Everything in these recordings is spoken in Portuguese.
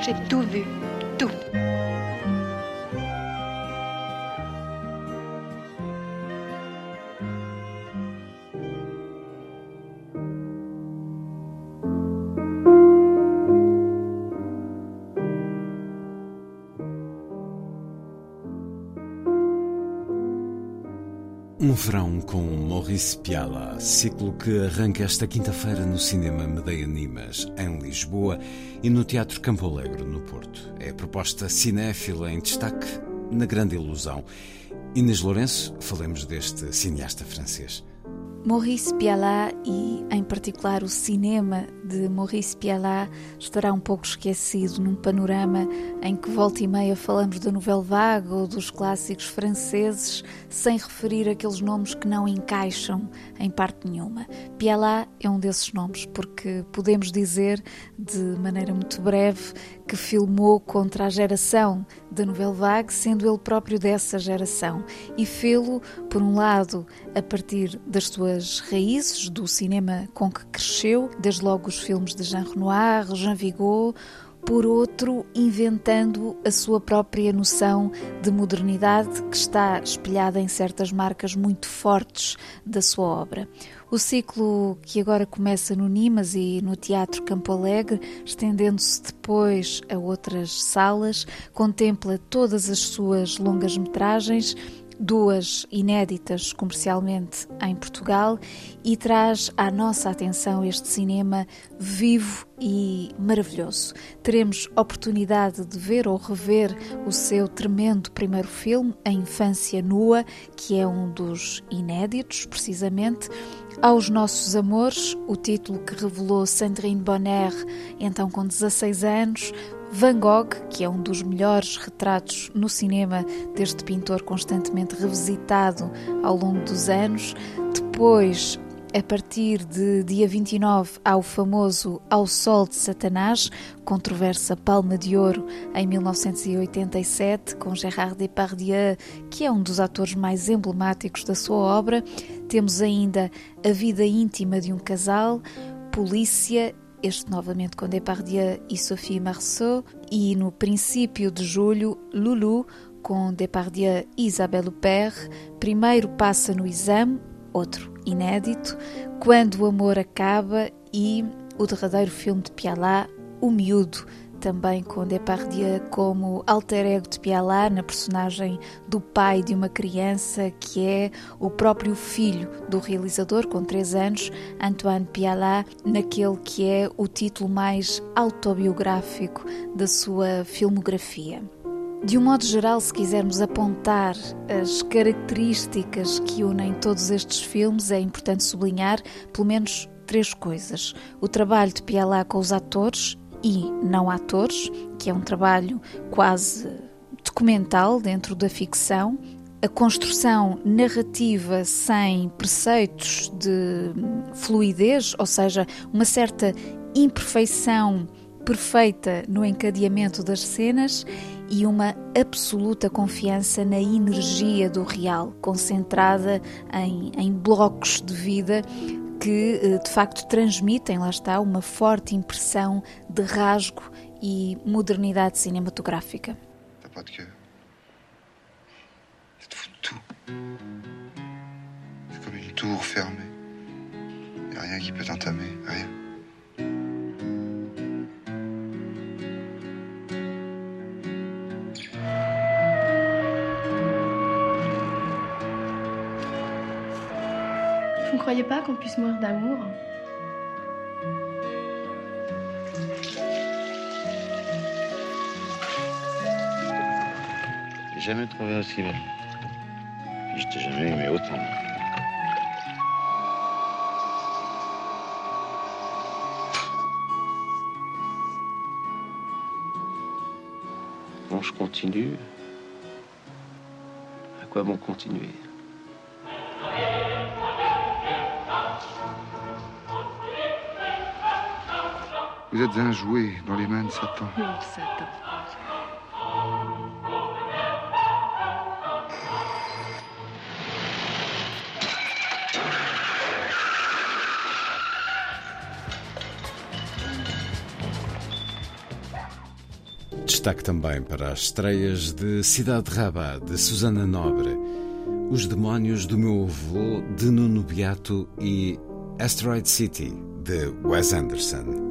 J'ai tout vu. Tout. Um verão com Maurice Piala, ciclo que arranca esta quinta-feira no Cinema Medeia Nimas, em Lisboa, e no Teatro Campo Alegre, no Porto. É a proposta cinéfila em destaque na Grande Ilusão. Inês Lourenço, falemos deste cineasta francês. Maurice Pialat e, em particular, o cinema de Maurice Pialat estará um pouco esquecido num panorama em que volta e meia falamos da Nouvelle Vague ou dos clássicos franceses sem referir aqueles nomes que não encaixam em parte nenhuma. Pialat é um desses nomes porque podemos dizer, de maneira muito breve, que filmou contra a geração da Nouvelle Vague, sendo ele próprio dessa geração, e fê-lo, por um lado, a partir das suas raízes, do cinema com que cresceu, desde logo os filmes de Jean Renoir, Jean Vigo, por outro, inventando a sua própria noção de modernidade que está espelhada em certas marcas muito fortes da sua obra. O ciclo que agora começa no Nimas e no Teatro Campo Alegre, estendendo-se depois a outras salas, contempla todas as suas longas metragens duas inéditas comercialmente em Portugal e traz à nossa atenção este cinema vivo e maravilhoso. Teremos oportunidade de ver ou rever o seu tremendo primeiro filme, A Infância Nua, que é um dos inéditos, precisamente. Aos Nossos Amores, o título que revelou Sandrine Bonner, então com 16 anos, Van Gogh, que é um dos melhores retratos no cinema deste pintor constantemente revisitado ao longo dos anos. Depois, a partir de dia 29, há o famoso Ao Sol de Satanás, controversa Palma de Ouro em 1987, com Gérard Depardieu, que é um dos atores mais emblemáticos da sua obra. Temos ainda A Vida Íntima de um Casal, Polícia este novamente com Depardieu e Sophie Marceau, e no princípio de julho, Lulu, com Depardieu e Isabelle Huppert, primeiro passa no exame, outro inédito, Quando o Amor Acaba e o derradeiro filme de Pialat, O Miúdo, também com Depardieu como alter ego de Pialat, na personagem do pai de uma criança que é o próprio filho do realizador, com 3 anos, Antoine Pialat, naquele que é o título mais autobiográfico da sua filmografia. De um modo geral, se quisermos apontar as características que unem todos estes filmes, é importante sublinhar pelo menos três coisas: o trabalho de Pialat com os atores e não atores, que é um trabalho quase documental dentro da ficção, a construção narrativa sem preceitos de fluidez, ou seja, uma certa imperfeição perfeita no encadeamento das cenas e uma absoluta confiança na energia do real, concentrada em, em blocos de vida que de facto transmitem, lá está, uma forte impressão de rasgo e modernidade cinematográfica. Pas de cœur. Tu te fous de tout. C'est comme une tour fermée. Y a rien qui peut t'entamer, rien. Ne croyais pas qu'on puisse mourir d'amour J'ai jamais trouvé aussi belle. Je t'ai jamais aimé autant. Bon, je continue. À quoi bon continuer? Vous êtes un jouet dans les mains de Satan. Oh, Satan. Destaque também para as estreias de Cidade de Rabat, de Susana Nobre, Os Demónios do Meu Avô, de Nuno Beato e Asteroid City, de Wes Anderson.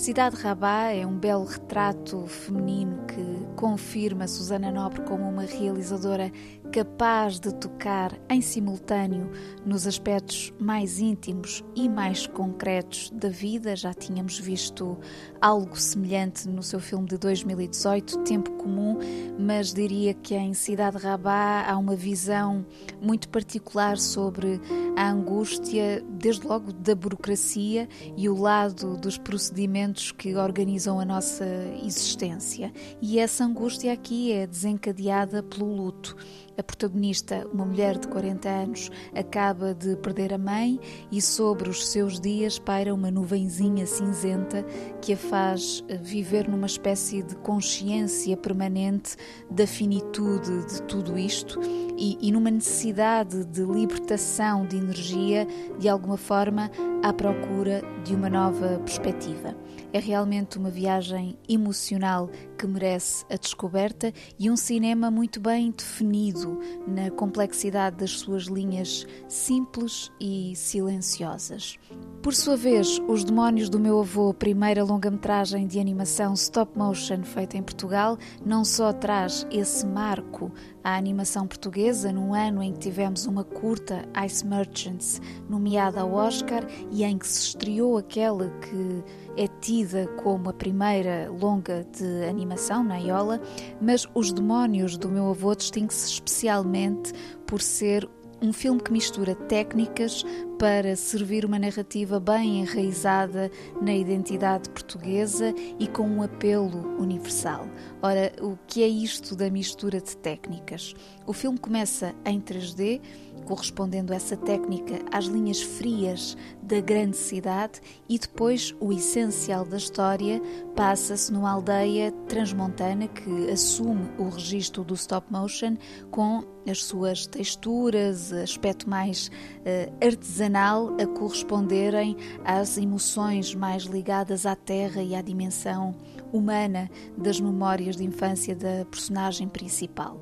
Cidade Rabat é um belo retrato feminino que confirma Susana Nobre como uma realizadora capaz de tocar em simultâneo nos aspectos mais íntimos e mais concretos da vida. Já tínhamos visto algo semelhante no seu filme de 2018, Tempo Comum, mas diria que em Cidade Rabat há uma visão muito particular sobre a angústia, desde logo da burocracia e o lado dos procedimentos que organizam a nossa existência. E essa angústia aqui é desencadeada pelo luto. A protagonista, uma mulher de 40 anos, acaba de perder a mãe e sobre os seus dias paira uma nuvenzinha cinzenta que a faz viver numa espécie de consciência permanente da finitude de tudo isto e, e numa necessidade de libertação de energia, de alguma forma, à procura de uma nova perspectiva. É realmente uma viagem emocional que merece a descoberta e um cinema muito bem definido na complexidade das suas linhas simples e silenciosas. Por sua vez, Os Demónios do Meu Avô, primeira longa-metragem de animação stop motion feita em Portugal, não só traz esse marco à animação portuguesa num ano em que tivemos uma curta Ice Merchants nomeada ao Oscar e em que se estreou aquela que é tida como a primeira longa de animação na Iola, mas Os Demónios do Meu Avô distingue-se especialmente por ser um filme que mistura técnicas para servir uma narrativa bem enraizada na identidade portuguesa e com um apelo universal. Ora, o que é isto da mistura de técnicas? O filme começa em 3D, correspondendo essa técnica às linhas frias da grande cidade, e depois o essencial da história passa-se numa aldeia transmontana que assume o registro do stop motion com as suas texturas, aspecto mais uh, artesanal a corresponderem às emoções mais ligadas à terra e à dimensão humana das memórias de infância da personagem principal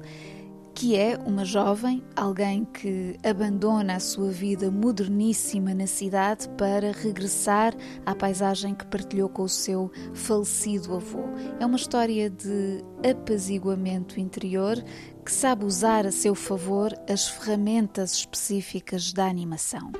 que é uma jovem, alguém que abandona a sua vida moderníssima na cidade para regressar à paisagem que partilhou com o seu falecido avô. É uma história de apaziguamento interior que sabe usar a seu favor as ferramentas específicas da animação.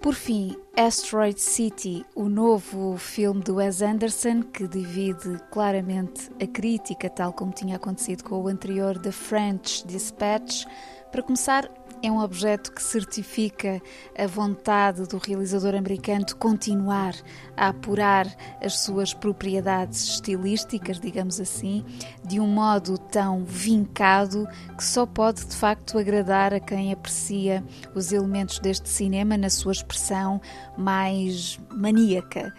Por fim, Asteroid City, o novo filme de Wes Anderson, que divide claramente a crítica, tal como tinha acontecido com o anterior The French Dispatch. Para começar, é um objeto que certifica a vontade do realizador americano de continuar a apurar as suas propriedades estilísticas, digamos assim, de um modo tão vincado que só pode de facto agradar a quem aprecia os elementos deste cinema na sua expressão mais maníaca.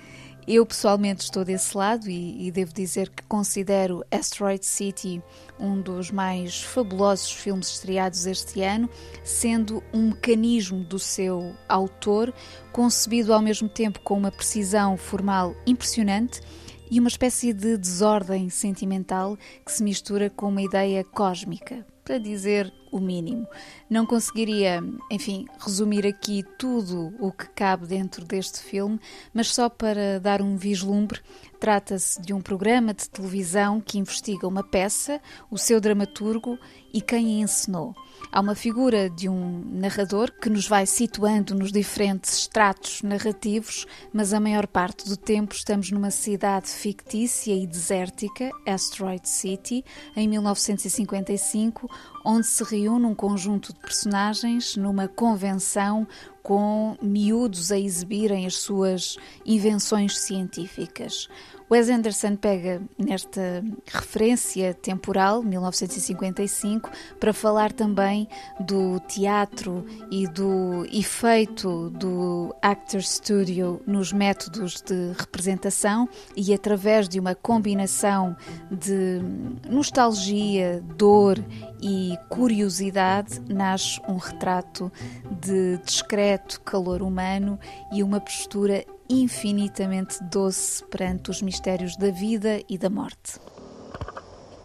Eu pessoalmente estou desse lado e, e, devo dizer que considero Asteroid City um dos mais fabulosos filmes estreados este ano, sendo um mecanismo do seu autor, concebido ao mesmo tempo com uma precisão formal impressionante e uma espécie de desordem sentimental que se mistura com uma ideia cósmica. Para dizer o mínimo. Não conseguiria, enfim, resumir aqui tudo o que cabe dentro deste filme, mas só para dar um vislumbre, trata-se de um programa de televisão que investiga uma peça, o seu dramaturgo e quem a encenou. Há uma figura de um narrador que nos vai situando nos diferentes estratos narrativos, mas a maior parte do tempo estamos numa cidade fictícia e desértica, Asteroid City, em 1955, onde se reúne um conjunto de personagens numa convenção com miúdos a exibirem as suas invenções científicas. Wes Anderson pega nesta referência temporal, 1955, para falar também do teatro e do efeito do Actor Studio nos métodos de representação e através de uma combinação de nostalgia, dor e curiosidade nasce um retrato de discreto calor humano e uma postura infinitamente doce perante os mistérios da vida e da morte.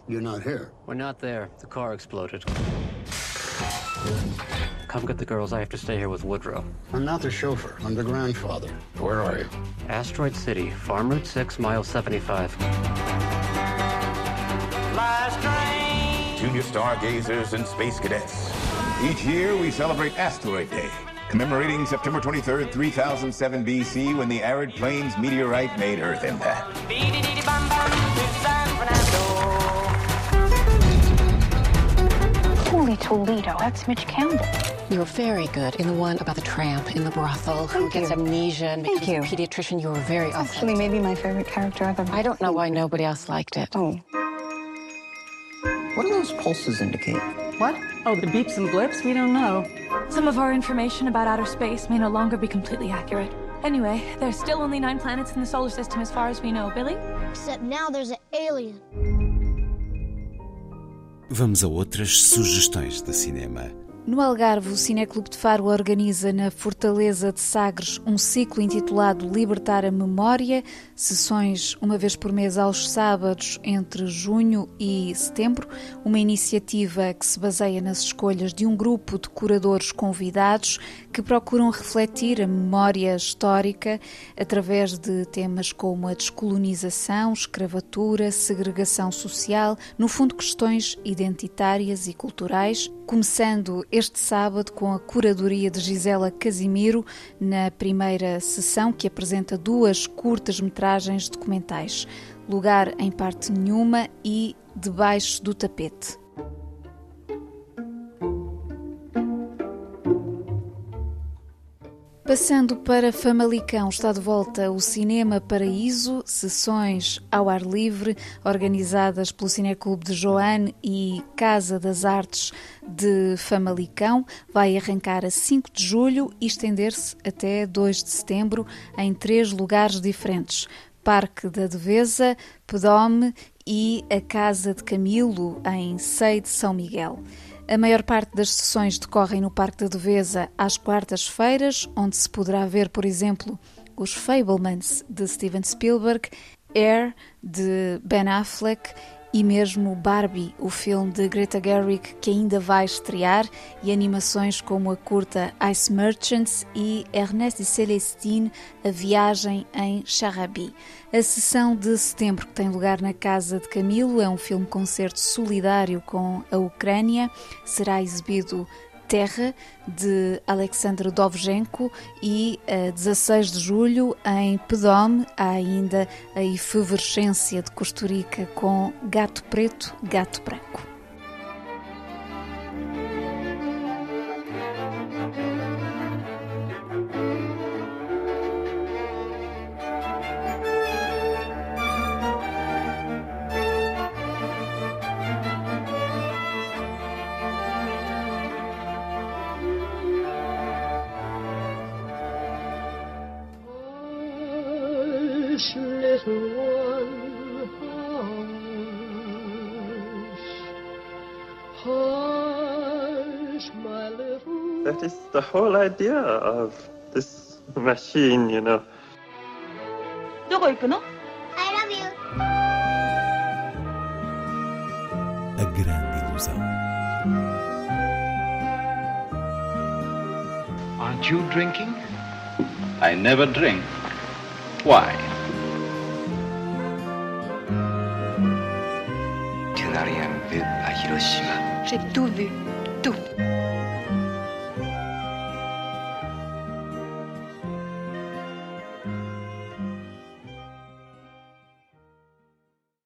You're not here. We're not there. The car exploded. Come get the girls. I have to stay here with Woodrow. I'm not the chauffeur. I'm the grandfather. Where are you? Asteroid City, Farm Route 6, mile 75. Junior stargazers and space cadets. Each year we celebrate Asteroid Day, commemorating September 23rd, 3007 BC, when the arid plains meteorite made Earth impact. Holy Toledo, that's Mitch Campbell. You were very good in the one about the tramp in the brothel who Thank gets you. amnesia and Thank becomes a pediatrician. You were very It's authentic. actually maybe my favorite character ever. I don't know why nobody else liked it. Oh. What do those pulses indicate? What? Oh, the beeps and blips? We don't know. Some of our information about outer space may no longer be completely accurate. Anyway, there's still only nine planets in the solar system as far as we know. Billy? Except now there's an alien. Vamos a outras sugestões de cinema. No Algarve, o Cineclube de Faro organiza na Fortaleza de Sagres um ciclo intitulado Libertar a Memória, sessões uma vez por mês aos sábados entre junho e setembro, uma iniciativa que se baseia nas escolhas de um grupo de curadores convidados que procuram refletir a memória histórica através de temas como a descolonização, escravatura, segregação social, no fundo questões identitárias e culturais, começando este sábado com a curadoria de Gisela Casimiro na primeira sessão que apresenta duas curtas metragens documentais, Lugar em parte nenhuma e Debaixo do tapete. Passando para Famalicão, está de volta o Cinema Paraíso, sessões ao ar livre, organizadas pelo Cineclube de Joane e Casa das Artes de Famalicão. Vai arrancar a 5 de julho e estender-se até 2 de setembro em três lugares diferentes. Parque da Devesa, Pedome e a Casa de Camilo, em Sei de São Miguel. A maior parte das sessões decorrem no Parque da Devesa às quartas-feiras, onde se poderá ver, por exemplo, Os Fablemans de Steven Spielberg, Air de Ben Affleck e mesmo Barbie, o filme de Greta Gerwig que ainda vai estrear, e animações como a curta Ice Merchants e Ernest e Celestine, A Viagem em Charabi. A sessão de setembro, que tem lugar na Casa de Camilo, é um filme-concerto solidário com a Ucrânia, será exibido Terra, de Alexandre Dovzhenko, e a 16 de julho, em Pedome, há ainda a efervescência de Costurica com Gato Preto, Gato Branco. That is the whole idea of this machine, you know. どこ行くの I love you. A grande ilusão. Aren't you drinking? I never drink. Why? J'ai tout vu.